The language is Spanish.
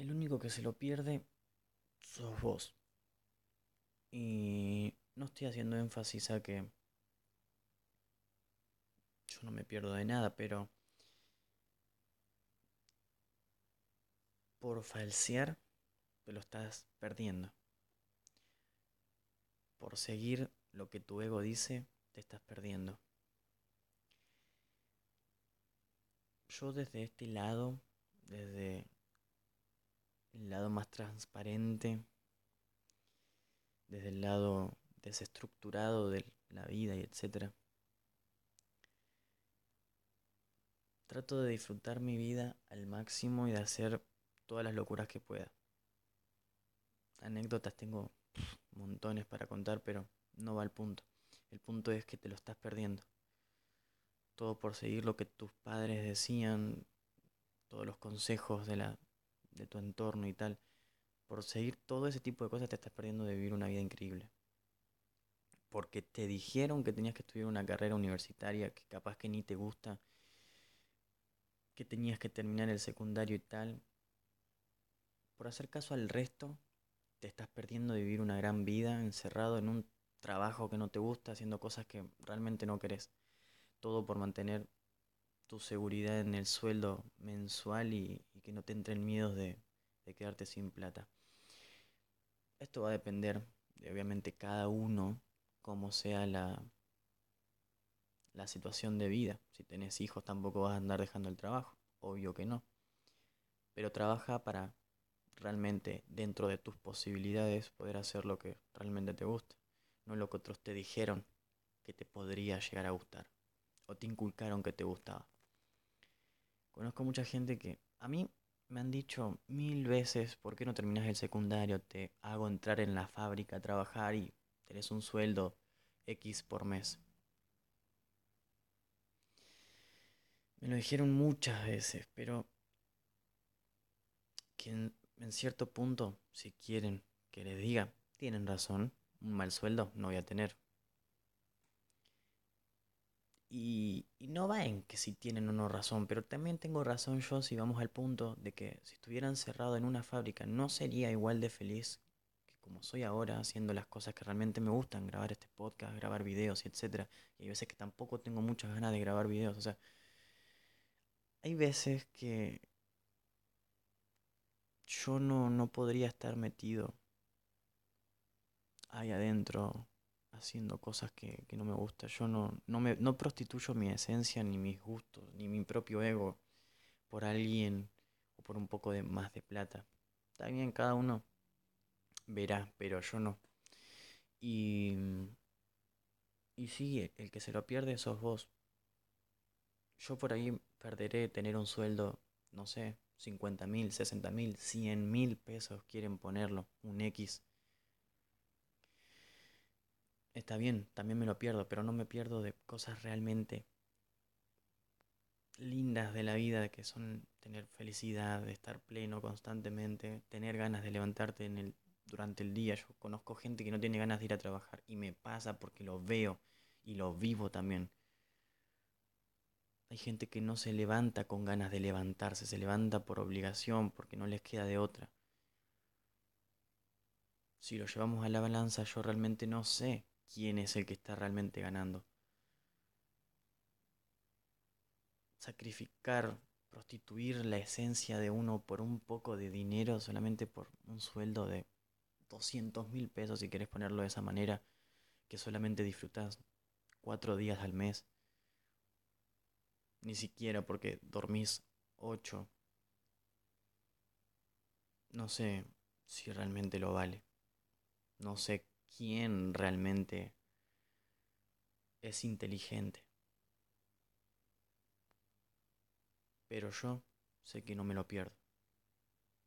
el único que se lo pierde sos vos. Y no estoy haciendo énfasis a que yo no me pierdo de nada, pero por falsear te lo estás perdiendo. Por seguir lo que tu ego dice, te estás perdiendo. Yo desde este lado, desde el lado más transparente, desde el lado desestructurado de la vida y etcétera. Trato de disfrutar mi vida al máximo y de hacer todas las locuras que pueda. Anécdotas tengo montones para contar, pero no va al punto. El punto es que te lo estás perdiendo. Todo por seguir lo que tus padres decían, todos los consejos de, la, de tu entorno y tal. Por seguir todo ese tipo de cosas te estás perdiendo de vivir una vida increíble. Porque te dijeron que tenías que estudiar una carrera universitaria que capaz que ni te gusta, que tenías que terminar el secundario y tal. Por hacer caso al resto, te estás perdiendo de vivir una gran vida encerrado en un trabajo que no te gusta, haciendo cosas que realmente no querés. Todo por mantener tu seguridad en el sueldo mensual y, que no te entren miedos de quedarte sin plata. Esto va a depender de obviamente cada uno, como sea la, la situación de vida. Si tenés hijos tampoco vas a andar dejando el trabajo, obvio que no. Pero trabaja para realmente dentro de tus posibilidades poder hacer lo que realmente te gusta, no lo que otros te dijeron que te podría llegar a gustar o te inculcaron que te gustaba. Conozco mucha gente que a mí me han dicho mil veces, ¿por qué no terminas el secundario? Te hago entrar en la fábrica a trabajar y tenés un sueldo X por mes. Me lo dijeron muchas veces, pero que en, en cierto punto, si quieren que les diga, tienen razón, un mal sueldo no voy a tener. Y, no va en que si tienen o no razón, pero también tengo razón yo si vamos al punto de que si estuviera encerrado en una fábrica no sería igual de feliz que como soy ahora haciendo las cosas que realmente me gustan, grabar este podcast, grabar videos etcétera. Y hay veces que tampoco tengo muchas ganas de grabar videos, o sea, hay veces que yo no, no podría estar metido ahí adentro haciendo cosas que, no me gustan. Yo no, no, me, no prostituyo mi esencia, ni mis gustos, ni mi propio ego por alguien o por un poco de más de plata. Está bien, cada uno verá, pero yo no. Y, y el que se lo pierde sos vos. Yo por ahí perderé tener un sueldo, no sé, 50 mil, 60 mil, 100 mil pesos quieren ponerlo, un X está bien, también me lo pierdo, pero no me pierdo de cosas realmente lindas de la vida, que son tener felicidad, de estar pleno constantemente, tener ganas de levantarte en el, durante el día. Yo conozco gente que no tiene ganas de ir a trabajar y me pasa porque lo veo y lo vivo también. Hay gente que no se levanta con ganas de levantarse, se levanta por obligación, porque no les queda de otra. Si lo llevamos a la balanza, yo realmente no sé quién es el que está realmente ganando. Sacrificar, prostituir la esencia de uno por un poco de dinero, solamente por un sueldo de 200 mil pesos, si quieres ponerlo de esa manera, que solamente disfrutas cuatro días al mes. Ni siquiera porque dormís ocho. No sé si realmente lo vale. No sé quién realmente es inteligente. Pero yo sé que no me lo pierdo.